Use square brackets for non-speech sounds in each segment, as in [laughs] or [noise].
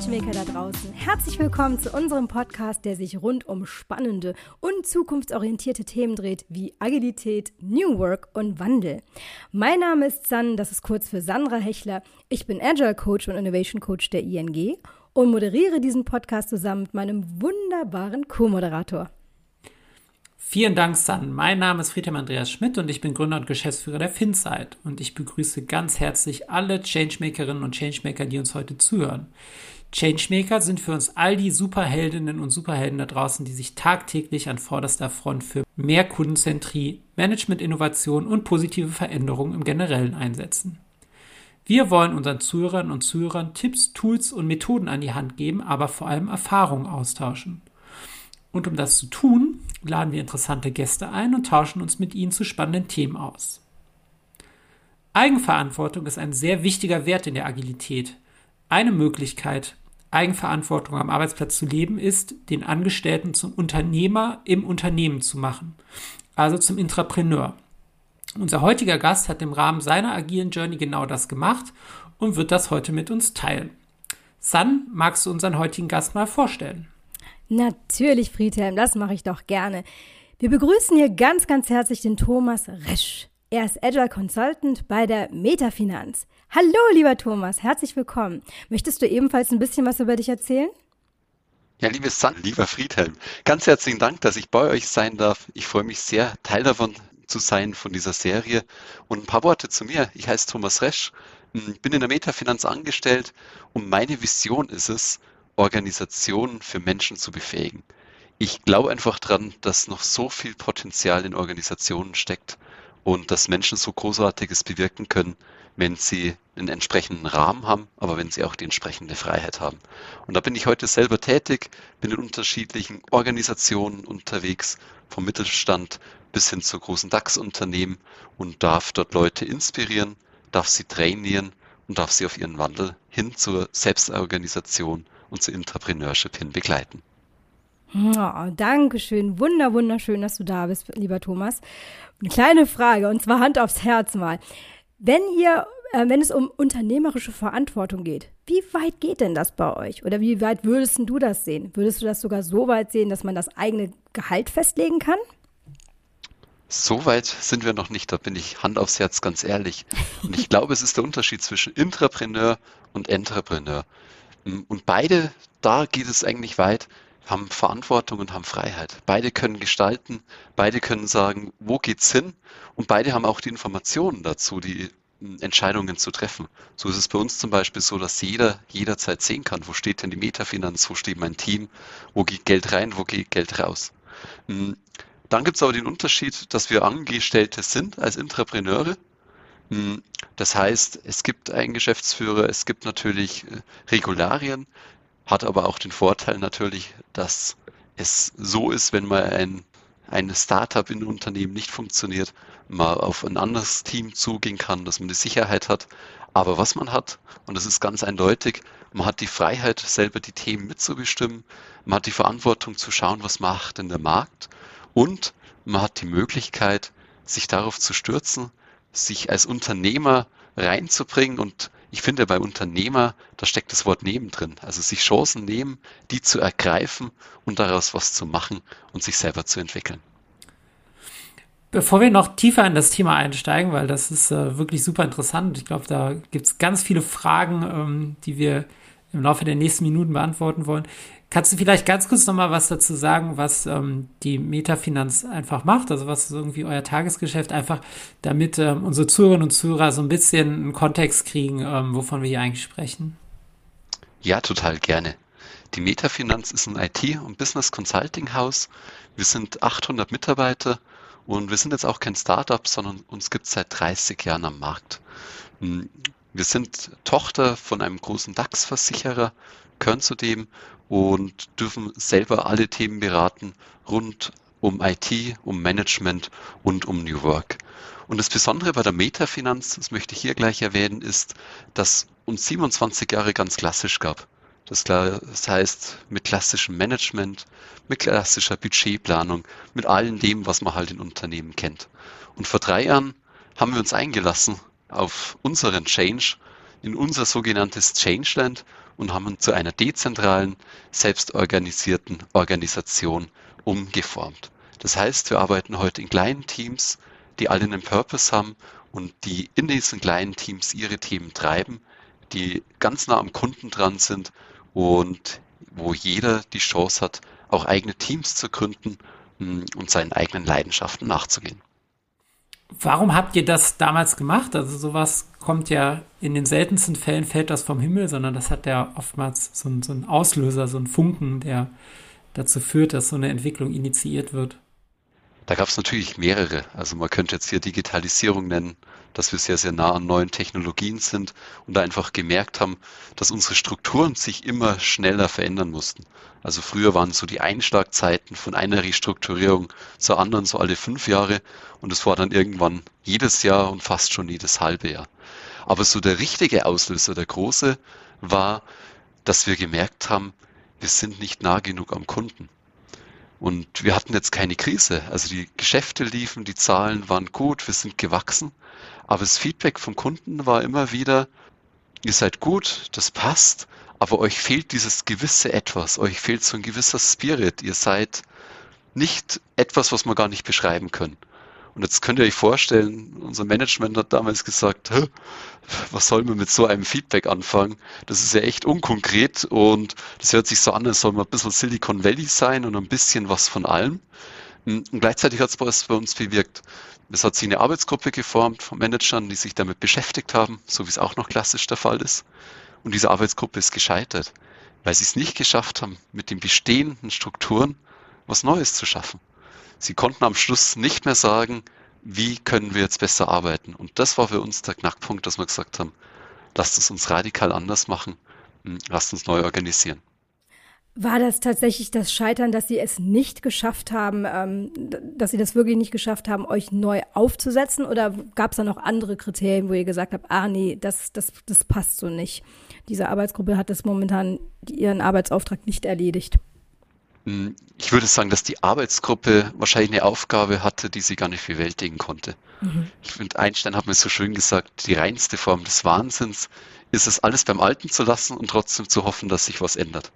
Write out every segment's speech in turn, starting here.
Changemaker da draußen. Herzlich willkommen zu unserem Podcast, der sich rund um spannende und zukunftsorientierte Themen dreht, wie Agilität, New Work und Wandel. Mein Name ist San, das ist kurz für Sandra Hechler. Ich bin Agile Coach und Innovation Coach der ING und moderiere diesen Podcast zusammen mit meinem wunderbaren Co-Moderator. Vielen Dank, San. Mein Name ist Friedhelm Andreas Schmidt und ich bin Gründer und Geschäftsführer der FinSite. Und ich begrüße ganz herzlich alle Changemakerinnen und Changemaker, die uns heute zuhören. Changemaker sind für uns all die Superheldinnen und Superhelden da draußen, die sich tagtäglich an vorderster Front für mehr Kundenzentrie, Management-Innovation und positive Veränderungen im Generellen einsetzen. Wir wollen unseren Zuhörern und Zuhörern Tipps, Tools und Methoden an die Hand geben, aber vor allem Erfahrungen austauschen. Und um das zu tun, laden wir interessante Gäste ein und tauschen uns mit ihnen zu spannenden Themen aus. Eigenverantwortung ist ein sehr wichtiger Wert in der Agilität. Eine Möglichkeit, Eigenverantwortung am Arbeitsplatz zu leben, ist, den Angestellten zum Unternehmer im Unternehmen zu machen, also zum Intrapreneur. Unser heutiger Gast hat im Rahmen seiner agilen Journey genau das gemacht und wird das heute mit uns teilen. San, magst du unseren heutigen Gast mal vorstellen? Natürlich, Friedhelm, das mache ich doch gerne. Wir begrüßen hier ganz, ganz herzlich den Thomas Resch. Er ist Agile Consultant bei der Metafinanz. Hallo, lieber Thomas, herzlich willkommen. Möchtest du ebenfalls ein bisschen was über dich erzählen? Ja, liebes San, lieber Friedhelm, ganz herzlichen Dank, dass ich bei euch sein darf. Ich freue mich sehr, Teil davon zu sein, von dieser Serie. Und ein paar Worte zu mir. Ich heiße Thomas Resch, bin in der Metafinanz angestellt und meine Vision ist es, Organisationen für Menschen zu befähigen. Ich glaube einfach dran, dass noch so viel Potenzial in Organisationen steckt und dass Menschen so Großartiges bewirken können, wenn sie einen entsprechenden Rahmen haben, aber wenn sie auch die entsprechende Freiheit haben. Und da bin ich heute selber tätig, bin in unterschiedlichen Organisationen unterwegs, vom Mittelstand bis hin zu großen DAX-Unternehmen und darf dort Leute inspirieren, darf sie trainieren und darf sie auf ihren Wandel hin zur Selbstorganisation und zu Entrepreneurship hin begleiten. Oh, Dankeschön. Wunder, wunderschön, dass du da bist, lieber Thomas. Eine kleine Frage, und zwar Hand aufs Herz mal. Wenn ihr, äh, wenn es um unternehmerische Verantwortung geht, wie weit geht denn das bei euch? Oder wie weit würdest du das sehen? Würdest du das sogar so weit sehen, dass man das eigene Gehalt festlegen kann? So weit sind wir noch nicht, da bin ich Hand aufs Herz ganz ehrlich. Und ich glaube, es ist der Unterschied zwischen Intrapreneur und Entrepreneur. Und beide, da geht es eigentlich weit, haben Verantwortung und haben Freiheit. Beide können gestalten, beide können sagen, wo geht's hin? Und beide haben auch die Informationen dazu, die hm, Entscheidungen zu treffen. So ist es bei uns zum Beispiel so, dass jeder jederzeit sehen kann, wo steht denn die Metafinanz, wo steht mein Team, wo geht Geld rein, wo geht Geld raus. Hm, dann gibt es aber den Unterschied, dass wir Angestellte sind als Intrapreneure hm, das heißt, es gibt einen Geschäftsführer, es gibt natürlich äh, Regularien, hat aber auch den Vorteil natürlich, dass es so ist, wenn mal ein, ein Startup in einem Unternehmen nicht funktioniert, mal auf ein anderes Team zugehen kann, dass man die Sicherheit hat. Aber was man hat, und das ist ganz eindeutig, man hat die Freiheit, selber die Themen mitzubestimmen, man hat die Verantwortung zu schauen, was macht denn der Markt und man hat die Möglichkeit, sich darauf zu stürzen, sich als Unternehmer reinzubringen und ich finde bei Unternehmer, da steckt das Wort nehmen drin. Also sich Chancen nehmen, die zu ergreifen und daraus was zu machen und sich selber zu entwickeln. Bevor wir noch tiefer in das Thema einsteigen, weil das ist äh, wirklich super interessant. Ich glaube, da gibt es ganz viele Fragen, ähm, die wir im Laufe der nächsten Minuten beantworten wollen. Kannst du vielleicht ganz kurz nochmal was dazu sagen, was ähm, die Metafinanz einfach macht? Also was ist irgendwie euer Tagesgeschäft einfach, damit ähm, unsere Zuhörerinnen und Zuhörer so ein bisschen einen Kontext kriegen, ähm, wovon wir hier eigentlich sprechen? Ja, total gerne. Die Metafinanz ist ein IT- und Business Consulting Haus. Wir sind 800 Mitarbeiter und wir sind jetzt auch kein Startup, sondern uns gibt es seit 30 Jahren am Markt. Wir sind Tochter von einem großen DAX-Versicherer, gehören zu dem und dürfen selber alle Themen beraten rund um IT, um Management und um New Work. Und das Besondere bei der Metafinanz, das möchte ich hier gleich erwähnen, ist, dass uns 27 Jahre ganz klassisch gab. Das, heißt, mit klassischem Management, mit klassischer Budgetplanung, mit allem dem, was man halt in Unternehmen kennt. Und vor drei Jahren haben wir uns eingelassen auf unseren Change, in unser sogenanntes Changeland und haben zu einer dezentralen, selbstorganisierten Organisation umgeformt. Das heißt, wir arbeiten heute in kleinen Teams, die alle einen Purpose haben und die in diesen kleinen Teams ihre Themen treiben, die ganz nah am Kunden dran sind und wo jeder die Chance hat, auch eigene Teams zu gründen hm, und seinen eigenen Leidenschaften nachzugehen. Warum habt ihr das damals gemacht? Also sowas kommt ja in den seltensten Fällen fällt das vom Himmel, sondern das hat ja oftmals so, ein, so einen Auslöser, so einen Funken, der dazu führt, dass so eine Entwicklung initiiert wird. Da gab es natürlich mehrere. Also man könnte jetzt hier Digitalisierung nennen, dass wir sehr, sehr nah an neuen Technologien sind und da einfach gemerkt haben, dass unsere Strukturen sich immer schneller verändern mussten. Also früher waren so die Einschlagzeiten von einer Restrukturierung zur anderen so alle fünf Jahre und es war dann irgendwann jedes Jahr und fast schon jedes halbe Jahr. Aber so der richtige Auslöser, der große, war, dass wir gemerkt haben, wir sind nicht nah genug am Kunden. Und wir hatten jetzt keine Krise. Also die Geschäfte liefen, die Zahlen waren gut, wir sind gewachsen. Aber das Feedback vom Kunden war immer wieder, ihr seid gut, das passt, aber euch fehlt dieses gewisse Etwas, euch fehlt so ein gewisser Spirit. Ihr seid nicht etwas, was wir gar nicht beschreiben können. Und jetzt könnt ihr euch vorstellen, unser Management hat damals gesagt, was soll man mit so einem Feedback anfangen? Das ist ja echt unkonkret und das hört sich so an, als soll man ein bisschen Silicon Valley sein und ein bisschen was von allem. Und gleichzeitig hat es bei uns bewirkt. Es hat sich eine Arbeitsgruppe geformt von Managern, die sich damit beschäftigt haben, so wie es auch noch klassisch der Fall ist. Und diese Arbeitsgruppe ist gescheitert, weil sie es nicht geschafft haben, mit den bestehenden Strukturen was Neues zu schaffen. Sie konnten am Schluss nicht mehr sagen, wie können wir jetzt besser arbeiten. Und das war für uns der Knackpunkt, dass wir gesagt haben, lasst es uns radikal anders machen, hm, lasst uns neu organisieren. War das tatsächlich das Scheitern, dass Sie es nicht geschafft haben, ähm, dass Sie das wirklich nicht geschafft haben, euch neu aufzusetzen? Oder gab es da noch andere Kriterien, wo ihr gesagt habt, ah nee, das, das, das passt so nicht? Diese Arbeitsgruppe hat das momentan ihren Arbeitsauftrag nicht erledigt. Hm, ich würde sagen, dass die Arbeitsgruppe wahrscheinlich eine Aufgabe hatte, die sie gar nicht bewältigen konnte. Mhm. Ich finde, Einstein hat mir so schön gesagt, die reinste Form des Wahnsinns ist es, alles beim Alten zu lassen und trotzdem zu hoffen, dass sich was ändert.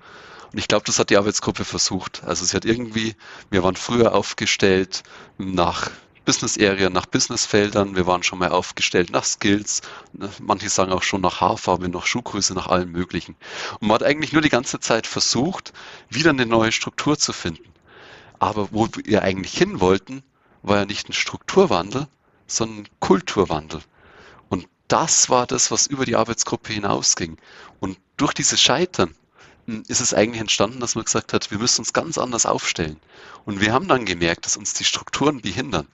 Und ich glaube, das hat die Arbeitsgruppe versucht. Also sie hat irgendwie, wir waren früher aufgestellt nach Business Area nach Businessfeldern. Wir waren schon mal aufgestellt nach Skills. Ne, manche sagen auch schon nach Haarfarbe, nach Schuhgröße, nach allem Möglichen. Und man hat eigentlich nur die ganze Zeit versucht, wieder eine neue Struktur zu finden. Aber wo wir eigentlich hin wollten, war ja nicht ein Strukturwandel, sondern ein Kulturwandel. Und das war das, was über die Arbeitsgruppe hinausging. Und durch dieses Scheitern hm, ist es eigentlich entstanden, dass man gesagt hat, wir müssen uns ganz anders aufstellen. Und wir haben dann gemerkt, dass uns die Strukturen behindern.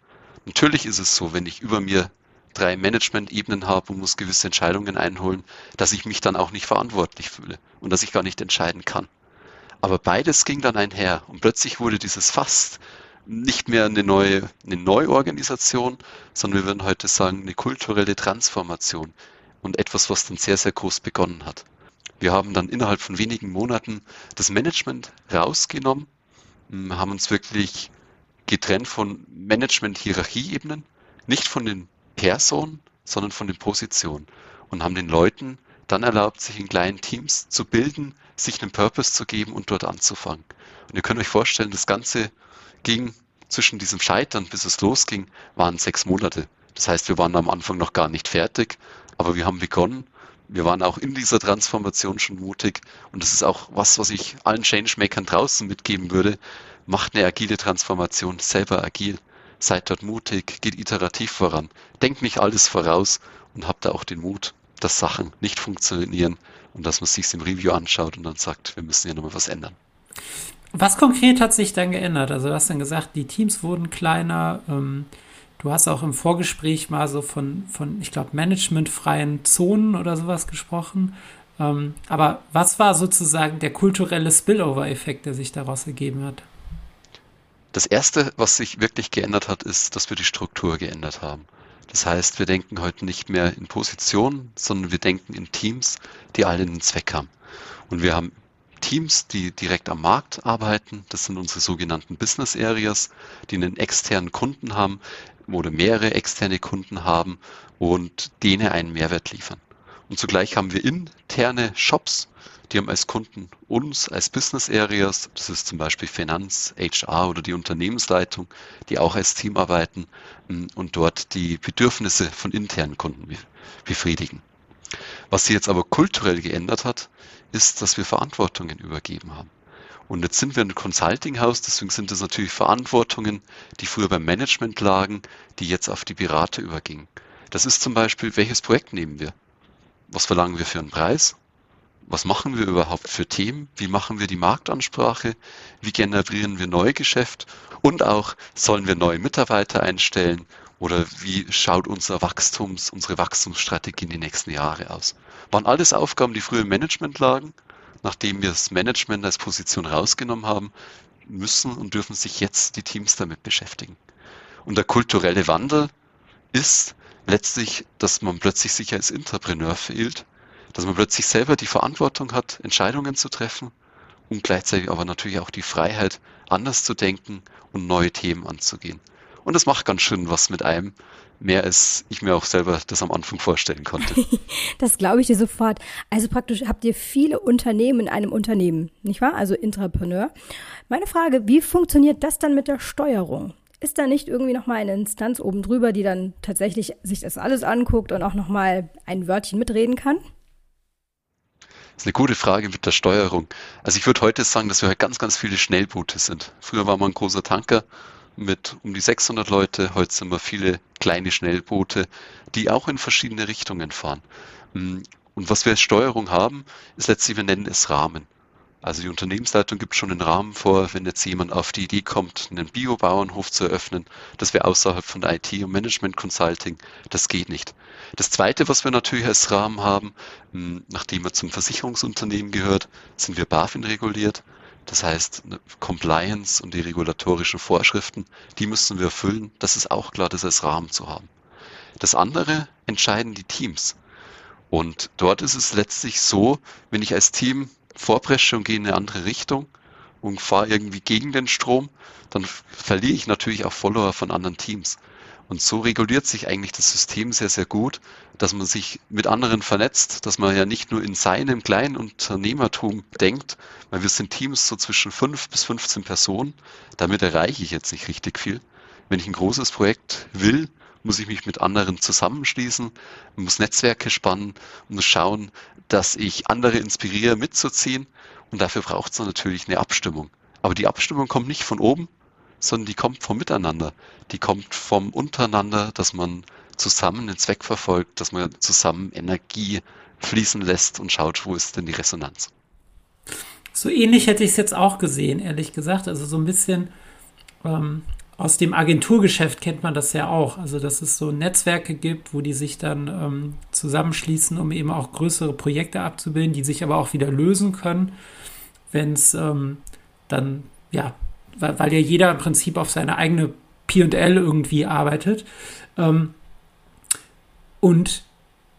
Natürlich ist es so, wenn ich über mir drei Management-Ebenen habe und muss gewisse Entscheidungen einholen, dass ich mich dann auch nicht verantwortlich fühle und dass ich gar nicht entscheiden kann. Aber beides ging dann einher und plötzlich wurde dieses fast nicht mehr eine neue, eine Neuorganisation, sondern wir würden heute sagen, eine kulturelle Transformation und etwas, was dann sehr, sehr groß begonnen hat. Wir haben dann innerhalb von wenigen Monaten das Management rausgenommen, haben uns wirklich getrennt von Management-Hierarchieebenen, nicht von den Personen, sondern von den Positionen und haben den Leuten dann erlaubt, sich in kleinen Teams zu bilden, sich einen Purpose zu geben und dort anzufangen. Und ihr könnt euch vorstellen, das Ganze ging zwischen diesem Scheitern, bis es losging, waren sechs Monate. Das heißt, wir waren am Anfang noch gar nicht fertig, aber wir haben begonnen. Wir waren auch in dieser Transformation schon mutig. Und das ist auch was, was ich allen Changemakern draußen mitgeben würde macht eine agile Transformation selber agil. Seid dort mutig, geht iterativ voran. Denkt nicht alles voraus und habt da auch den Mut, dass Sachen nicht funktionieren und dass man sich im Review anschaut und dann sagt, wir müssen hier nochmal was ändern. Was konkret hat sich dann geändert? Also du hast dann gesagt, die Teams wurden kleiner. Ähm, du hast auch im Vorgespräch mal so von, von ich glaube, managementfreien Zonen oder sowas gesprochen. Ähm, aber was war sozusagen der kulturelle Spillover-Effekt, der sich daraus ergeben hat? Das erste, was sich wirklich geändert hat, ist, dass wir die Struktur geändert haben. Das heißt, wir denken heute nicht mehr in Positionen, sondern wir denken in Teams, die alle einen Zweck haben. Und wir haben Teams, die direkt am Markt arbeiten. Das sind unsere sogenannten Business Areas, die einen externen Kunden haben oder mehrere externe Kunden haben und denen einen Mehrwert liefern. Und zugleich haben wir interne Shops, die haben als Kunden uns als Business Areas, das ist zum Beispiel Finanz, HR oder die Unternehmensleitung, die auch als Team arbeiten mm, und dort die Bedürfnisse von internen Kunden befriedigen. Was sich jetzt aber kulturell geändert hat, ist, dass wir Verantwortungen übergeben haben. Und jetzt sind wir ein Consulting-Haus, deswegen sind das natürlich Verantwortungen, die früher beim Management lagen, die jetzt auf die Berater übergingen. Das ist zum Beispiel, welches Projekt nehmen wir? Was verlangen wir für einen Preis? Was machen wir überhaupt für Themen? Wie machen wir die Marktansprache? Wie generieren wir Neugeschäft? Und auch, sollen wir neue Mitarbeiter einstellen? Oder wie schaut unser Wachstums, unsere Wachstumsstrategie in die nächsten Jahre aus? Waren alles Aufgaben, die früher im Management lagen? nachdem wir das Management als Position rausgenommen haben, müssen und dürfen sich jetzt die Teams damit beschäftigen. Und der kulturelle Wandel ist letztlich, dass man plötzlich sich als Entrepreneur fühlt, dass man plötzlich selber die Verantwortung hat, Entscheidungen zu treffen und gleichzeitig aber natürlich auch die Freiheit, anders zu denken und neue Themen anzugehen. Und das macht ganz schön was mit einem, mehr als ich mir auch selber das am Anfang vorstellen konnte. [laughs] das glaube ich dir sofort. Also praktisch habt ihr viele Unternehmen in einem Unternehmen, nicht wahr? Also Intrapreneur. Meine Frage, wie funktioniert das dann mit der Steuerung? Ist da nicht irgendwie nochmal eine Instanz oben drüber, die dann tatsächlich sich das alles anguckt und auch nochmal ein Wörtchen mitreden kann? Das ist eine gute Frage mit der Steuerung. Also ich würde heute sagen, dass wir halt ganz, ganz viele Schnellboote sind. Früher war man ein großer Tanker, mit um die 600 Leute. Heute sind wir viele kleine Schnellboote, die auch in verschiedene Richtungen fahren. Mm, und was wir als Steuerung haben, ist letztlich, wir nennen es Rahmen. Also die Unternehmensleitung gibt schon einen Rahmen vor, wenn jetzt jemand auf die Idee kommt, einen Biobauernhof zu eröffnen. Das wäre außerhalb von IT und Management Consulting. Das geht nicht. Das Zweite, was wir natürlich als Rahmen haben, mm, nachdem wir zum Versicherungsunternehmen gehört, sind wir BaFin reguliert. Das heißt, Compliance und die regulatorischen Vorschriften, die müssen wir erfüllen. Das ist auch klar, das als Rahmen zu haben. Das andere entscheiden die Teams. Und dort ist es letztlich so, wenn ich als Team vorpresche und gehe in eine andere Richtung und fahre irgendwie gegen den Strom, dann verliere ich natürlich auch Follower von anderen Teams. Und so reguliert sich eigentlich das System sehr, sehr gut, dass man sich mit anderen vernetzt, dass man ja nicht nur in seinem kleinen Unternehmertum denkt, weil wir sind Teams so zwischen fünf bis 15 Personen. Damit erreiche ich jetzt nicht richtig viel. Wenn ich ein großes Projekt will, muss ich mich mit anderen zusammenschließen, muss Netzwerke spannen, muss schauen, dass ich andere inspiriere, mitzuziehen. Und dafür braucht es natürlich eine Abstimmung. Aber die Abstimmung kommt nicht von oben, sondern die kommt vom Miteinander. Die kommt vom Untereinander, dass man zusammen den Zweck verfolgt, dass man zusammen Energie fließen lässt und schaut, wo ist denn die Resonanz. So ähnlich hätte ich es jetzt auch gesehen, ehrlich gesagt. Also so ein bisschen ähm, aus dem Agenturgeschäft kennt man das ja auch. Also dass es so Netzwerke gibt, wo die sich dann ähm, zusammenschließen, um eben auch größere Projekte abzubilden, die sich aber auch wieder lösen können, wenn es ähm, dann ja weil, weil ja jeder im Prinzip auf seine eigene PL irgendwie arbeitet. Ähm, und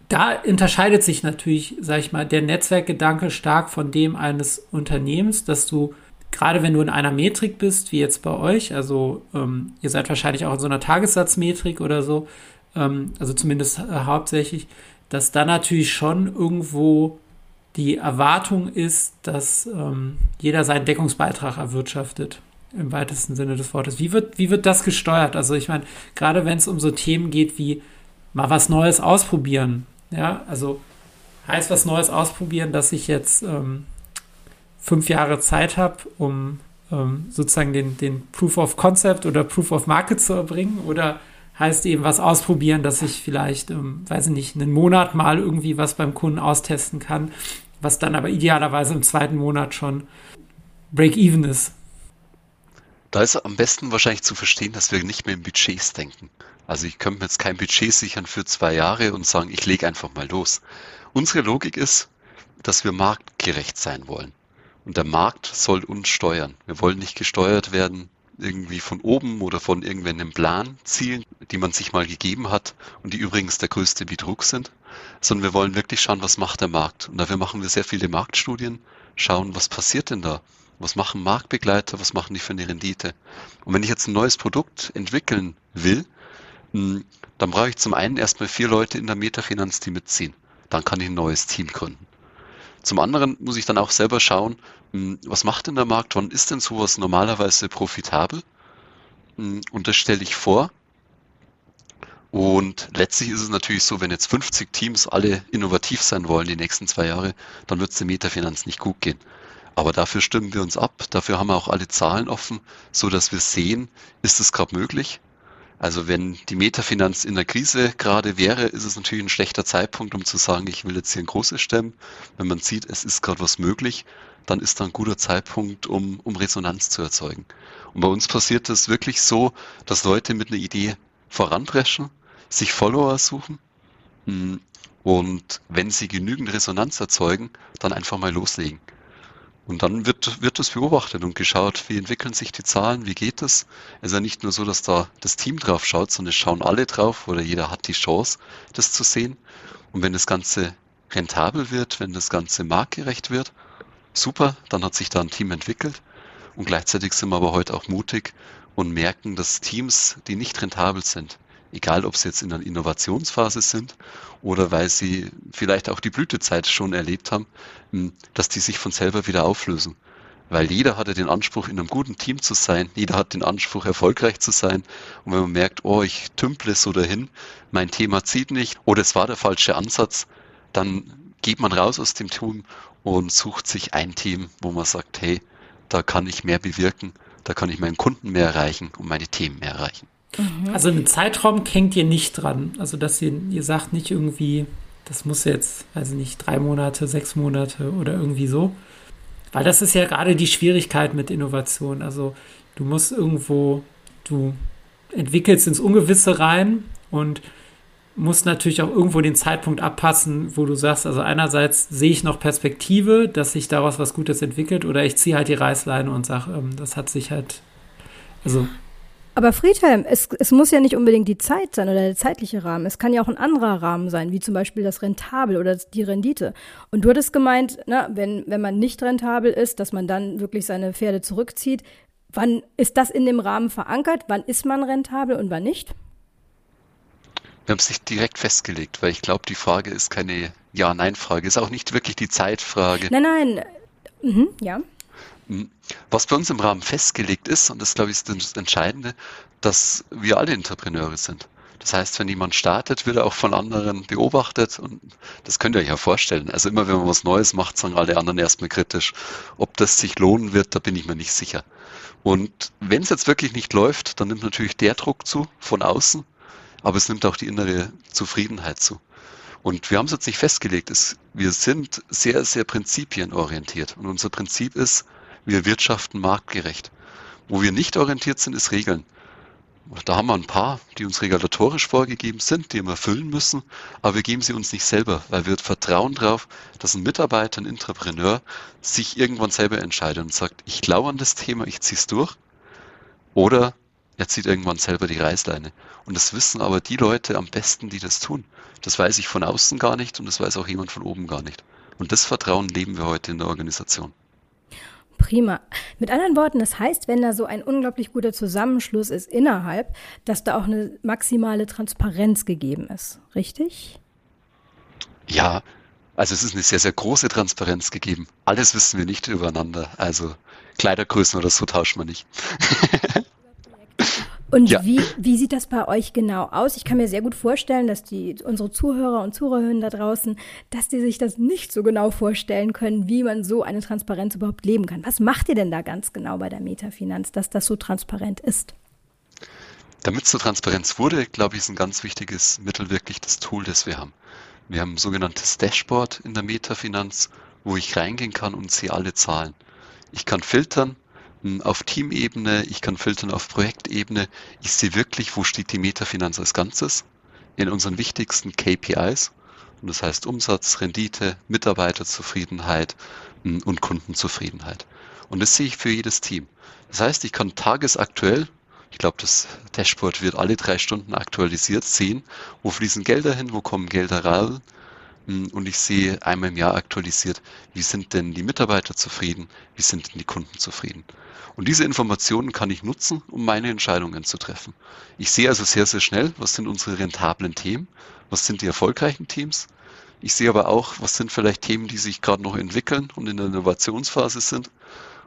da unterscheidet sich natürlich, sag ich mal, der Netzwerkgedanke stark von dem eines Unternehmens, dass du, gerade wenn du in einer Metrik bist, wie jetzt bei euch, also ähm, ihr seid wahrscheinlich auch in so einer Tagessatzmetrik oder so, ähm, also zumindest äh, hauptsächlich, dass da natürlich schon irgendwo die Erwartung ist, dass ähm, jeder seinen Deckungsbeitrag erwirtschaftet im weitesten Sinne des Wortes. Wie wird, wie wird das gesteuert? Also ich meine, gerade wenn es um so Themen geht wie mal was Neues ausprobieren, ja, also heißt was Neues ausprobieren, dass ich jetzt ähm, fünf Jahre Zeit habe, um ähm, sozusagen den, den Proof of Concept oder Proof of Market zu erbringen oder heißt eben was ausprobieren, dass ich vielleicht, ähm, weiß ich nicht, einen Monat mal irgendwie was beim Kunden austesten kann, was dann aber idealerweise im zweiten Monat schon Break-Even ist. Da ist am besten wahrscheinlich zu verstehen, dass wir nicht mehr in Budgets denken. Also ich könnte mir jetzt kein Budget sichern für zwei Jahre und sagen, ich lege einfach mal los. Unsere Logik ist, dass wir marktgerecht sein wollen. Und der Markt soll uns steuern. Wir wollen nicht gesteuert werden irgendwie von oben oder von irgendwelchen Planzielen, die man sich mal gegeben hat und die übrigens der größte Betrug sind, sondern wir wollen wirklich schauen, was macht der Markt. Und dafür machen wir sehr viele Marktstudien, schauen, was passiert denn da? Was machen Marktbegleiter? Was machen die für eine Rendite? Und wenn ich jetzt ein neues Produkt entwickeln will, hm, dann brauche ich zum einen erstmal vier Leute in der Metafinanz, die mitziehen. Dann kann ich ein neues Team gründen. Zum anderen muss ich dann auch selber schauen, hm, was macht denn der Markt, wann ist denn sowas normalerweise profitabel? Hm, und das stelle ich vor. Und letztlich ist es natürlich so, wenn jetzt 50 Teams alle innovativ sein wollen die nächsten zwei Jahre, dann wird es der Metafinanz nicht gut gehen. Aber dafür stimmen wir uns ab, dafür haben wir auch alle Zahlen offen, so dass wir sehen, ist es gerade möglich? Also wenn die Metafinanz in der Krise gerade wäre, ist es natürlich ein schlechter Zeitpunkt, um zu sagen, ich will jetzt hier ein großes stemmen. Wenn man sieht, es ist gerade was möglich, dann ist da ein guter Zeitpunkt, um, um Resonanz zu erzeugen. Und bei uns passiert es wirklich so, dass Leute mit einer Idee voranpreschen, sich Follower suchen hm, und wenn sie genügend Resonanz erzeugen, dann einfach mal loslegen. Und dann wird, wird das beobachtet und geschaut, wie entwickeln sich die Zahlen, wie geht das. Es ist ja nicht nur so, dass da das Team drauf schaut, sondern es schauen alle drauf oder jeder hat die Chance, das zu sehen. Und wenn das Ganze rentabel wird, wenn das Ganze marktgerecht wird, super, dann hat sich da ein Team entwickelt. Und gleichzeitig sind wir aber heute auch mutig und merken, dass Teams, die nicht rentabel sind, egal ob sie jetzt in einer Innovationsphase sind oder weil sie vielleicht auch die Blütezeit schon erlebt haben, hm, dass die sich von selber wieder auflösen. Weil jeder hatte den Anspruch, in einem guten Team zu sein, jeder hat den Anspruch, erfolgreich zu sein. Und wenn man merkt, oh, ich tümple so dahin, mein Thema zieht nicht oder es war der falsche Ansatz, dann geht man raus aus dem Team und sucht sich ein Team, wo man sagt, hey, da kann ich mehr bewirken, da kann ich meinen Kunden mehr erreichen und meine Themen mehr erreichen. Mhm. Also einen Zeitraum hängt ihr nicht dran. Also dass ihr, ihr sagt nicht irgendwie, das muss jetzt, also nicht, drei Monate, sechs Monate oder irgendwie so. Weil das ist ja gerade die Schwierigkeit mit Innovation. Also du musst irgendwo, du entwickelst ins Ungewisse rein und musst natürlich auch irgendwo den Zeitpunkt abpassen, wo du sagst, also einerseits sehe ich noch Perspektive, dass sich daraus was Gutes entwickelt oder ich ziehe halt die Reißleine und sage, ähm, das hat sich halt, also aber Friedhelm, es, es muss ja nicht unbedingt die Zeit sein oder der zeitliche Rahmen. Es kann ja auch ein anderer Rahmen sein, wie zum Beispiel das Rentabel oder die Rendite. Und du hattest gemeint, na, wenn, wenn man nicht rentabel ist, dass man dann wirklich seine Pferde zurückzieht. Wann ist das in dem Rahmen verankert? Wann ist man rentabel und wann nicht? Wir haben es nicht direkt festgelegt, weil ich glaube, die Frage ist keine Ja-Nein-Frage. Ist auch nicht wirklich die Zeitfrage. Nein, nein. Mhm, ja. Was bei uns im Rahmen festgelegt ist, und das glaube ich ist das Entscheidende, dass wir alle Entrepreneure sind. Das heißt, wenn jemand startet, wird er auch von anderen beobachtet und das könnt ihr euch ja vorstellen. Also immer wenn man was Neues macht, sagen alle anderen erstmal kritisch. Ob das sich lohnen wird, da bin ich mir nicht sicher. Und wenn es jetzt wirklich nicht läuft, dann nimmt natürlich der Druck zu von außen, aber es nimmt auch die innere Zufriedenheit zu. Und wir haben es jetzt nicht festgelegt. Es, wir sind sehr, sehr prinzipienorientiert. Und unser Prinzip ist, wir wirtschaften marktgerecht. Wo wir nicht orientiert sind, ist Regeln. Da haben wir ein paar, die uns regulatorisch vorgegeben sind, die wir erfüllen müssen, aber wir geben sie uns nicht selber, weil wir vertrauen darauf, dass ein Mitarbeiter, ein Entrepreneur sich irgendwann selber entscheidet und sagt, ich glaube an das Thema, ich ziehe es durch. Oder er zieht irgendwann selber die Reißleine. Und das wissen aber die Leute am besten, die das tun. Das weiß ich von außen gar nicht und das weiß auch jemand von oben gar nicht. Und das Vertrauen leben wir heute in der Organisation. Prima. Mit anderen Worten, das heißt, wenn da so ein unglaublich guter Zusammenschluss ist innerhalb, dass da auch eine maximale Transparenz gegeben ist. Richtig? Ja, also es ist eine sehr, sehr große Transparenz gegeben. Alles wissen wir nicht übereinander. Also Kleidergrößen oder so tauschen wir nicht. [laughs] Und ja. wie, wie sieht das bei euch genau aus? Ich kann mir sehr gut vorstellen, dass die, unsere Zuhörer und Zuhörerinnen da draußen, dass die sich das nicht so genau vorstellen können, wie man so eine Transparenz überhaupt leben kann. Was macht ihr denn da ganz genau bei der Metafinanz, dass das so transparent ist? Damit es so Transparenz wurde, glaube ich, ist ein ganz wichtiges Mittel wirklich das Tool, das wir haben. Wir haben ein sogenanntes Dashboard in der Metafinanz, wo ich reingehen kann und sehe alle Zahlen. Ich kann filtern, auf Teamebene, ich kann filtern auf Projektebene. Ich sehe wirklich, wo steht die Metafinanz als Ganzes in unseren wichtigsten KPIs. Und das heißt Umsatz, Rendite, Mitarbeiterzufriedenheit hm, und Kundenzufriedenheit. Und das sehe ich für jedes Team. Das heißt, ich kann tagesaktuell, ich glaube, das Dashboard wird alle drei Stunden aktualisiert, sehen, wo fließen Gelder hin, wo kommen Gelder rein, hm, und ich sehe einmal im Jahr aktualisiert, wie sind denn die Mitarbeiter zufrieden, wie sind denn die Kunden zufrieden. Und diese Informationen kann ich nutzen, um meine Entscheidungen zu treffen. Ich sehe also sehr, sehr schnell, was sind unsere rentablen Themen, was sind die erfolgreichen Teams, Ich sehe aber auch, was sind vielleicht Themen, die sich gerade noch entwickeln und in der Innovationsphase sind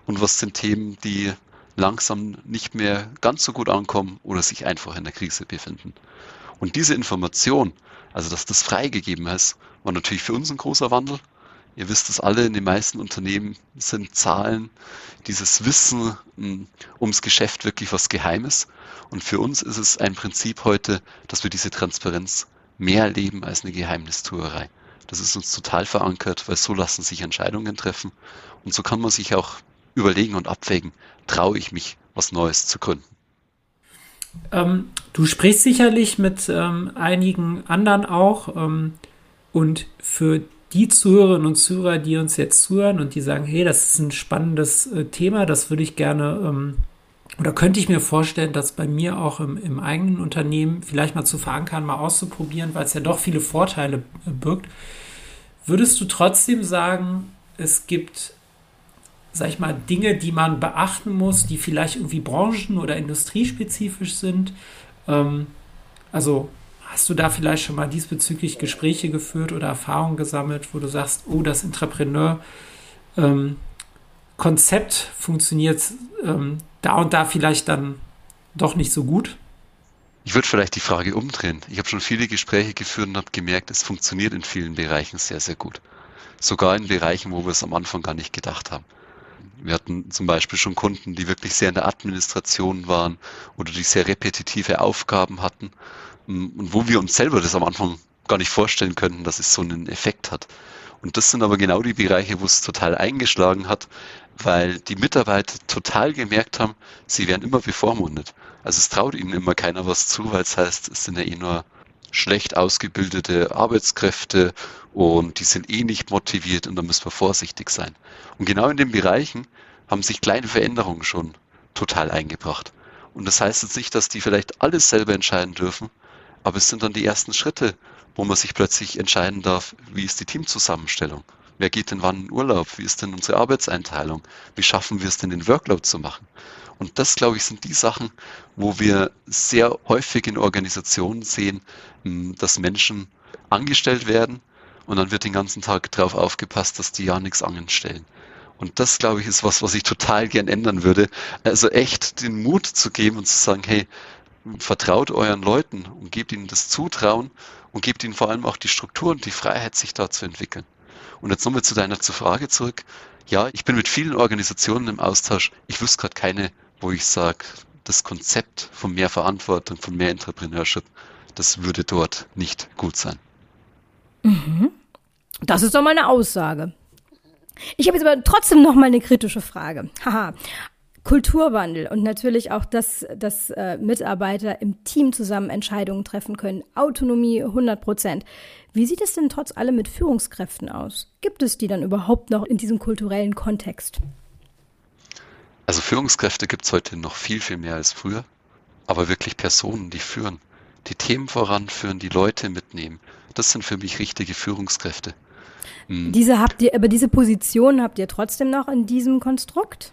und was sind Themen, die langsam nicht mehr ganz so gut ankommen oder sich einfach in der Krise befinden. Und diese Information, also dass das freigegeben ist, war natürlich für uns ein großer Wandel. Ihr wisst es alle, in den meisten Unternehmen sind Zahlen, dieses Wissen hm, ums Geschäft wirklich was Geheimes. Und für uns ist es ein Prinzip heute, dass wir diese Transparenz mehr leben als eine Geheimnistuerei. Das ist uns total verankert, weil so lassen sich Entscheidungen treffen. Und so kann man sich auch überlegen und abwägen, traue ich mich, was Neues zu gründen. Ähm, du sprichst sicherlich mit ähm, einigen anderen auch. Ähm, und für die Zuhörerinnen und Zuhörer, die uns jetzt zuhören und die sagen, hey, das ist ein spannendes äh, Thema, das würde ich gerne ähm, oder könnte ich mir vorstellen, das bei mir auch im, im, eigenen Unternehmen vielleicht mal zu verankern, mal auszuprobieren, weil es ja doch viele Vorteile äh, birgt. Würdest du trotzdem sagen, es gibt, sag ich mal, Dinge, die man beachten muss, die vielleicht irgendwie branchen- oder industriespezifisch sind? Ähm, also hast du da vielleicht schon mal diesbezüglich Gespräche geführt oder Erfahrungen gesammelt, wo du sagst, oh, das Entrepreneur ähm, funktioniert ähm, da und da vielleicht dann doch nicht so gut? Ich würde vielleicht die Frage umdrehen. Ich habe schon viele Gespräche geführt und habe gemerkt, es funktioniert in vielen Bereichen sehr, sehr gut. Sogar in Bereichen, wo wir es am Anfang gar nicht gedacht haben. Wir hatten zum Beispiel schon Kunden, die wirklich sehr in der Administration waren oder die sehr repetitive Aufgaben hatten und wo wir uns selber das am Anfang gar nicht vorstellen könnten, dass es so einen Effekt hat. Und das sind aber genau die Bereiche, wo es total eingeschlagen hat, weil die Mitarbeiter total gemerkt haben, sie werden immer bevormundet. Also es traut ihnen immer keiner was zu, weil es heißt, es sind ja eh nur schlecht ausgebildete Arbeitskräfte und die sind eh nicht motiviert und da müssen wir vorsichtig sein. Und genau in den Bereichen haben sich kleine Veränderungen schon total eingebracht. Und das heißt jetzt nicht, dass die vielleicht alles selber entscheiden dürfen, aber es sind dann die ersten Schritte, wo man sich plötzlich entscheiden darf, wie ist die Teamzusammenstellung? Wer geht denn wann in Urlaub? Wie ist denn unsere Arbeitseinteilung? Wie schaffen wir es denn, den Workload zu machen? Und das, glaube ich, sind die Sachen, wo wir sehr häufig in Organisationen sehen, hm, dass Menschen angestellt werden und dann wird den ganzen Tag darauf aufgepasst, dass die ja nichts anstellen. Und das, glaube ich, ist was, was ich total gern ändern würde. Also echt den Mut zu geben und zu sagen, hey, vertraut euren Leuten und gebt ihnen das Zutrauen und gebt ihnen vor allem auch die Struktur und die Freiheit, sich da zu entwickeln. Und jetzt nochmal zu deiner Frage zurück. Ja, ich bin mit vielen Organisationen im Austausch. Ich wüsste gerade keine, wo ich sage, das Konzept von mehr Verantwortung, von mehr Entrepreneurship, das würde dort nicht gut sein. Mhm. Das ist doch mal eine Aussage. Ich habe jetzt aber trotzdem noch mal eine kritische Frage. Haha. Kulturwandel und natürlich auch, dass, dass äh, Mitarbeiter im Team zusammen Entscheidungen treffen können. Autonomie 100 Prozent. Wie sieht es denn trotz allem mit Führungskräften aus? Gibt es die dann überhaupt noch in diesem kulturellen Kontext? Also Führungskräfte gibt es heute noch viel, viel mehr als früher. Aber wirklich Personen, die führen, die Themen voranführen, die Leute mitnehmen, das sind für mich richtige Führungskräfte. Hm. Diese habt ihr, aber diese Position habt ihr trotzdem noch in diesem Konstrukt?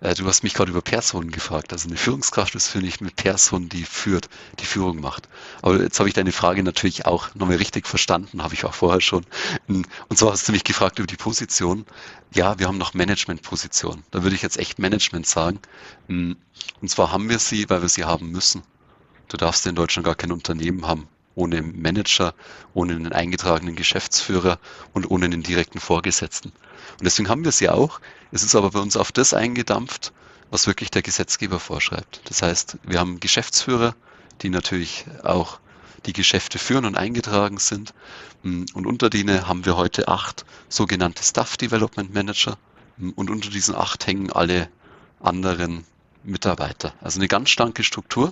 Äh, du hast mich gerade über Personen gefragt. Also eine Führungskraft ist für mich eine Person, die führt, die Führung macht. Aber jetzt habe ich deine Frage natürlich auch nochmal richtig verstanden, habe ich auch vorher schon. Und zwar hast du mich gefragt über die Position. Ja, wir haben noch Managementpositionen. Da würde ich jetzt echt Management sagen. Und zwar haben wir sie, weil wir sie haben müssen. Du darfst in Deutschland gar kein Unternehmen haben ohne Manager, ohne einen eingetragenen Geschäftsführer und ohne einen direkten Vorgesetzten. Und deswegen haben wir es ja auch. Es ist aber bei uns auf das eingedampft, was wirklich der Gesetzgeber vorschreibt. Das heißt, wir haben Geschäftsführer, die natürlich auch die Geschäfte führen und eingetragen sind. Und unter denen haben wir heute acht sogenannte Staff Development Manager. Und unter diesen acht hängen alle anderen Mitarbeiter. Also eine ganz starke Struktur.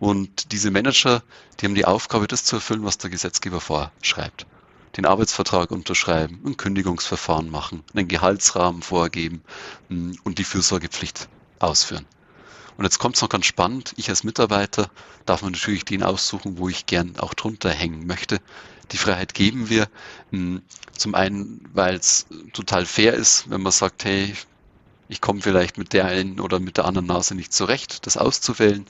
Und diese Manager, die haben die Aufgabe, das zu erfüllen, was der Gesetzgeber vorschreibt den Arbeitsvertrag unterschreiben, ein Kündigungsverfahren machen, einen Gehaltsrahmen vorgeben mm, und die Fürsorgepflicht ausführen. Und jetzt kommt es noch ganz spannend. Ich als Mitarbeiter darf mir natürlich den aussuchen, wo ich gern auch drunter hängen möchte. Die Freiheit geben wir. Mm, zum einen, weil es total fair ist, wenn man sagt, hey, ich komme vielleicht mit der einen oder mit der anderen Nase nicht zurecht, das auszuwählen.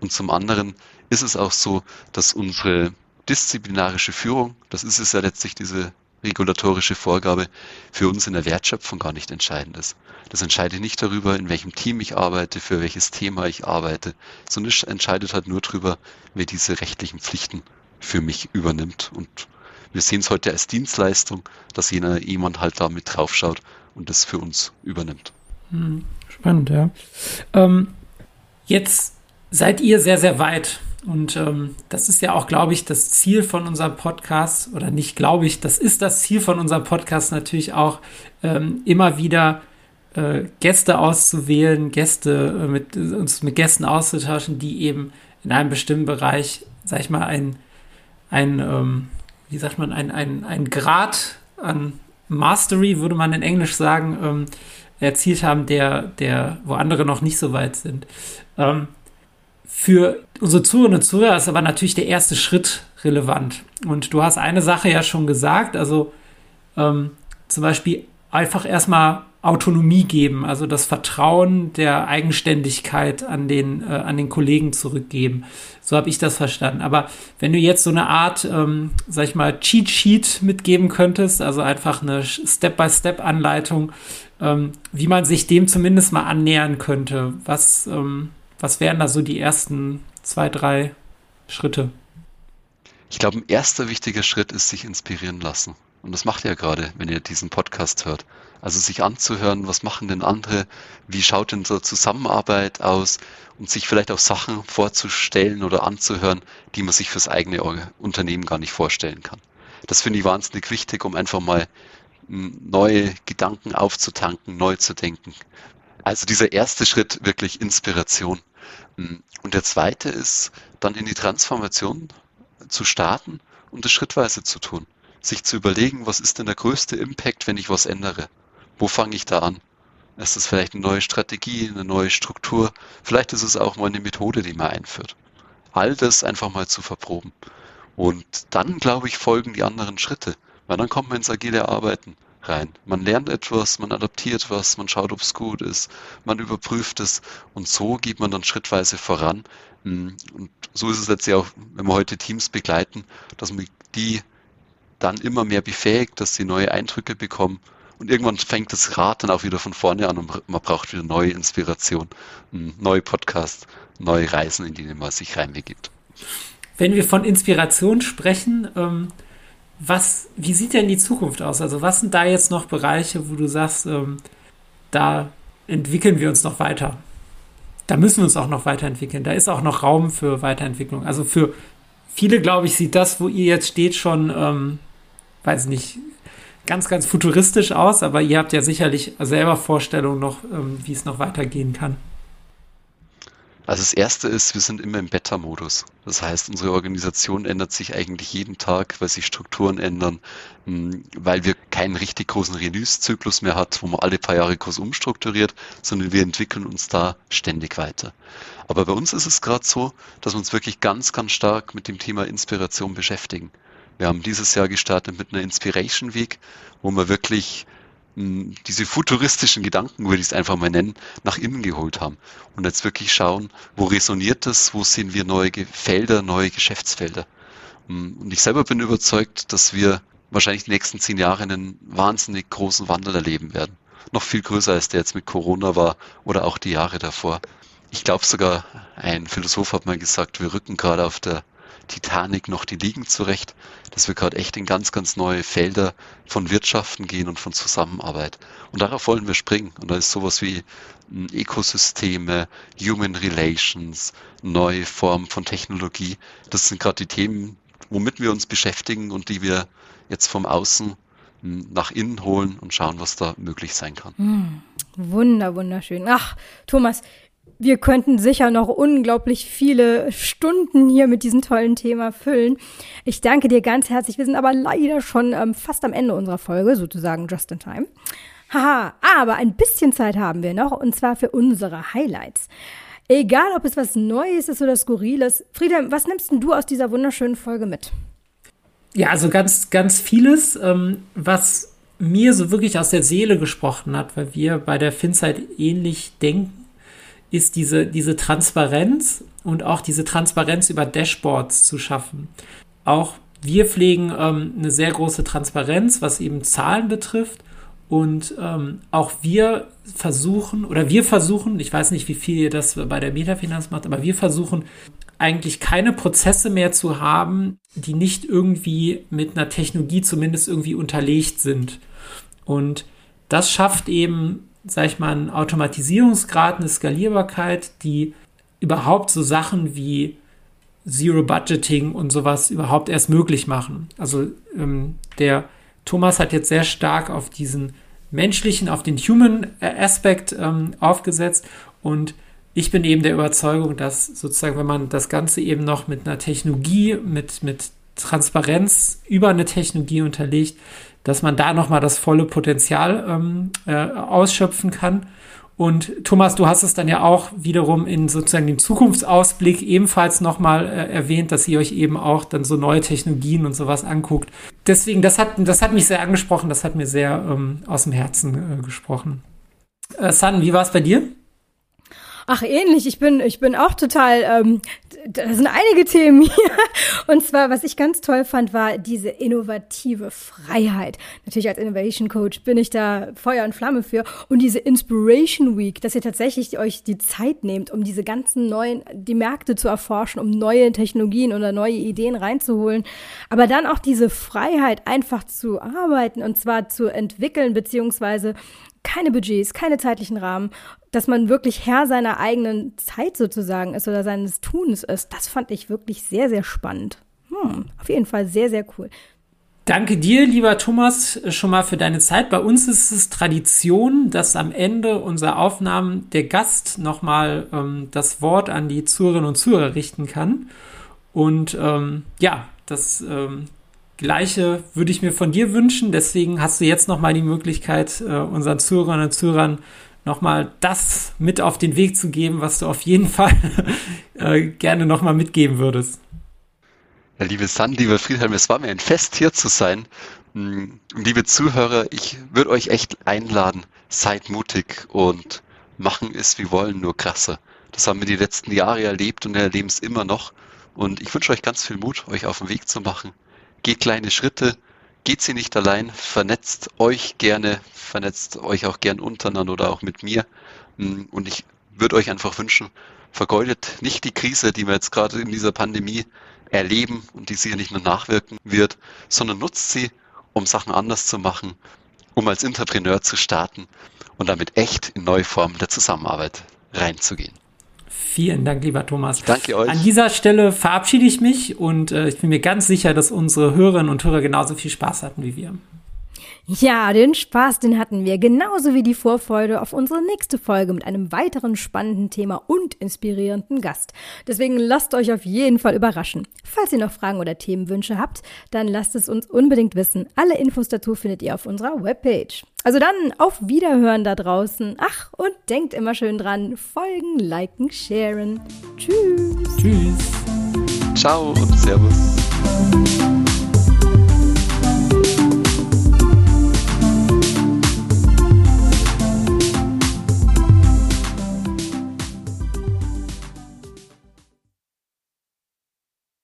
Und zum anderen ist es auch so, dass unsere disziplinarische Führung, das ist es ja letztlich diese regulatorische Vorgabe, für uns in der Wertschöpfung gar nicht entscheidend ist. Das entscheidet nicht darüber, in welchem Team ich arbeite, für welches Thema ich arbeite, sondern es entscheidet halt nur darüber, wer diese rechtlichen Pflichten für mich übernimmt. Und wir sehen es heute als Dienstleistung, dass jemand halt da mit draufschaut und das für uns übernimmt. Hm, spannend, ja. Ähm, jetzt seid ihr sehr, sehr weit. Und ähm, das ist ja auch, glaube ich, das Ziel von unserem Podcast, oder nicht glaube ich, das ist das Ziel von unserem Podcast natürlich auch, ähm, immer wieder äh, Gäste auszuwählen, Gäste äh, mit uns mit Gästen auszutauschen, die eben in einem bestimmten Bereich, sag ich mal, ein, ein ähm, wie sagt man, ein, ein, ein Grad an Mastery, würde man in Englisch sagen, ähm, erzielt haben, der, der, wo andere noch nicht so weit sind. Ähm, für unsere Zuhörerinnen und Zuhörer ist aber natürlich der erste Schritt relevant. Und du hast eine Sache ja schon gesagt, also ähm, zum Beispiel einfach erstmal Autonomie geben, also das Vertrauen der Eigenständigkeit an den, äh, an den Kollegen zurückgeben. So habe ich das verstanden. Aber wenn du jetzt so eine Art, ähm, sag ich mal, Cheat Sheet mitgeben könntest, also einfach eine Step-by-Step-Anleitung, ähm, wie man sich dem zumindest mal annähern könnte, was, ähm, was wären da so die ersten zwei, drei Schritte? Ich glaube, ein erster wichtiger Schritt ist sich inspirieren lassen. Und das macht ihr gerade, wenn ihr diesen Podcast hört. Also sich anzuhören, was machen denn andere, wie schaut denn so Zusammenarbeit aus und sich vielleicht auch Sachen vorzustellen oder anzuhören, die man sich fürs eigene Unternehmen gar nicht vorstellen kann. Das finde ich wahnsinnig wichtig, um einfach mal hm, neue Gedanken aufzutanken, neu zu denken. Also dieser erste Schritt wirklich Inspiration. Hm, und der zweite ist dann in die Transformation zu starten und es schrittweise zu tun sich zu überlegen, was ist denn der größte Impact, wenn ich was ändere? Wo fange ich da an? Ist es vielleicht eine neue Strategie, eine neue Struktur? Vielleicht ist es auch mal eine Methode, die man einführt. All das einfach mal zu verproben. Und dann, glaube ich, folgen die anderen Schritte. Weil dann kommt man ins agile Arbeiten rein. Man lernt etwas, man adaptiert was, man schaut, ob es gut ist, man überprüft es und so geht man dann schrittweise voran. Und so ist es letztlich auch, wenn wir heute Teams begleiten, dass man die dann immer mehr befähigt, dass sie neue Eindrücke bekommen. Und irgendwann fängt das Rad dann auch wieder von vorne an und man braucht wieder neue Inspiration, neue Podcasts, neue Reisen, in die man sich reinbegibt. Wenn wir von Inspiration sprechen, ähm, was, wie sieht denn die Zukunft aus? Also was sind da jetzt noch Bereiche, wo du sagst, ähm, da entwickeln wir uns noch weiter? Da müssen wir uns auch noch weiterentwickeln. Da ist auch noch Raum für Weiterentwicklung. Also für viele, glaube ich, sieht das, wo ihr jetzt steht, schon ähm, weiß nicht, ganz, ganz futuristisch aus, aber ihr habt ja sicherlich selber Vorstellungen noch, ähm, wie es noch weitergehen kann. Also das Erste ist, wir sind immer im Beta-Modus. Das heißt, unsere Organisation ändert sich eigentlich jeden Tag, weil sich Strukturen ändern, hm, weil wir keinen richtig großen Release-Zyklus mehr hat, wo man alle paar Jahre kurz umstrukturiert, sondern wir entwickeln uns da ständig weiter. Aber bei uns ist es gerade so, dass wir uns wirklich ganz, ganz stark mit dem Thema Inspiration beschäftigen. Wir haben dieses Jahr gestartet mit einer Inspiration Week, wo wir wirklich diese futuristischen Gedanken, würde ich es einfach mal nennen, nach innen geholt haben. Und jetzt wirklich schauen, wo resoniert das, wo sehen wir neue Felder, neue Geschäftsfelder. Hm, und ich selber bin überzeugt, dass wir wahrscheinlich die nächsten zehn Jahre einen wahnsinnig großen Wandel erleben werden. Noch viel größer als der jetzt mit Corona war oder auch die Jahre davor. Ich glaube sogar, ein Philosoph hat mal gesagt, wir rücken gerade auf der Titanic noch die Liegen zurecht, dass wir gerade echt in ganz, ganz neue Felder von Wirtschaften gehen und von Zusammenarbeit. Und darauf wollen wir springen. Und da ist sowas wie hm, Ökosysteme, Human Relations, neue Formen von Technologie. Das sind gerade die Themen, womit wir uns beschäftigen und die wir jetzt vom Außen hm, nach innen holen und schauen, was da möglich sein kann. Hm, wunder, wunderschön. Ach, Thomas, wir könnten sicher noch unglaublich viele Stunden hier mit diesem tollen Thema füllen. Ich danke dir ganz herzlich. Wir sind aber leider schon ähm, fast am Ende unserer Folge, sozusagen just in time. Haha, aber ein bisschen Zeit haben wir noch und zwar für unsere Highlights. Egal, ob es was Neues ist oder Skurriles. Frieda, was nimmst du aus dieser wunderschönen Folge mit? Ja, also ganz, ganz vieles, ähm, was mir so wirklich aus der Seele gesprochen hat, weil wir bei der Finzeit ähnlich denken ist diese, diese Transparenz und auch diese Transparenz über Dashboards zu schaffen. auch wir pflegen ähm, eine sehr große Transparenz, was eben Zahlen betrifft. Und ähm, auch wir versuchen, oder wir versuchen, ich weiß nicht, wie viel ihr das bei der Metafinanz macht, aber wir versuchen eigentlich keine Prozesse mehr zu haben, die nicht irgendwie mit einer Technologie zumindest irgendwie unterlegt sind. Und das schafft eben, sag ich mal, einen Automatisierungsgrad, eine Skalierbarkeit, die überhaupt so Sachen wie Zero Budgeting und sowas überhaupt erst möglich machen. Also ähm, der Thomas hat jetzt sehr stark auf diesen menschlichen, auf den Human Aspekt ähm, aufgesetzt und ich bin eben der Überzeugung, dass sozusagen, wenn man das Ganze eben noch mit einer Technologie, mit, mit Transparenz über eine Technologie unterlegt, dass man da nochmal das volle Potenzial ähm, äh, ausschöpfen kann. Und Thomas, du hast es dann ja auch wiederum in sozusagen dem Zukunftsausblick ebenfalls nochmal äh, erwähnt, dass ihr euch eben auch dann so neue Technologien und sowas anguckt. Deswegen, das hat, das hat mich sehr angesprochen, das hat mir sehr ähm, aus dem Herzen äh, gesprochen. Äh, San, wie war es bei dir? Ach, ähnlich. Ich bin, ich bin auch total, ähm, da sind einige Themen hier. [laughs] Und zwar, was ich ganz toll fand, war diese innovative Freiheit. Natürlich als Innovation Coach bin ich da Feuer und Flamme für. Und diese Inspiration Week, dass ihr tatsächlich euch die Zeit nehmt, um diese ganzen neuen, die Märkte zu erforschen, um neue Technologien oder neue Ideen reinzuholen. Aber dann auch diese Freiheit, einfach zu arbeiten und zwar zu entwickeln, beziehungsweise keine Budgets, keine zeitlichen Rahmen, dass man wirklich Herr seiner eigenen Zeit sozusagen ist oder seines Tuns ist. Das fand ich wirklich sehr, sehr spannend. Hm, auf jeden Fall sehr, sehr cool. Danke dir, lieber Thomas, schon mal für deine Zeit. Bei uns ist es Tradition, dass am Ende unserer Aufnahmen der Gast nochmal ähm, das Wort an die Zuhörerinnen und Zuhörer richten kann. Und ähm, ja, das ähm, Gleiche würde ich mir von dir wünschen. Deswegen hast du jetzt nochmal die Möglichkeit, äh, unseren Zuhörerinnen und Zuhörern nochmal das mit auf den Weg zu geben, was du auf jeden [laughs] Fall äh, gerne nochmal mitgeben würdest. Ja, liebe San, lieber Friedhelm, es war mir ein Fest, hier zu sein. Mm, liebe Zuhörer, ich würde euch echt einladen, seid mutig und machen es wie wollen, nur krasser. Das haben wir die letzten Jahre erlebt und erleben es immer noch. Und ich wünsche euch ganz viel Mut, euch auf den Weg zu machen geht kleine Schritte, geht sie nicht allein, vernetzt euch gerne, vernetzt euch auch gern untereinander oder auch mit mir. Mm, und ich würde euch einfach wünschen, vergeudet nicht die Krise, die wir jetzt gerade in dieser Pandemie erleben und die sicher nicht nur nachwirken wird, sondern nutzt sie, um Sachen anders zu machen, um als Entrepreneur zu starten und damit echt in neue Formen der Zusammenarbeit reinzugehen. Vielen Dank, lieber Thomas. Danke euch. An dieser Stelle verabschiede ich mich und äh, ich bin mir ganz sicher, dass unsere Hörerinnen und Hörer genauso viel Spaß hatten wie wir. Ja, den Spaß, den hatten wir, genauso wie die Vorfreude auf unsere nächste Folge mit einem weiteren spannenden Thema und inspirierenden Gast. Deswegen lasst euch auf jeden Fall überraschen. Falls ihr noch Fragen oder Themenwünsche habt, dann lasst es uns unbedingt wissen. Alle Infos dazu findet ihr auf unserer Webpage. Also dann auf Wiederhören da draußen. Ach, und denkt immer schön dran, folgen, liken, sharen. Tschüss. Tschüss. Ciao und Servus.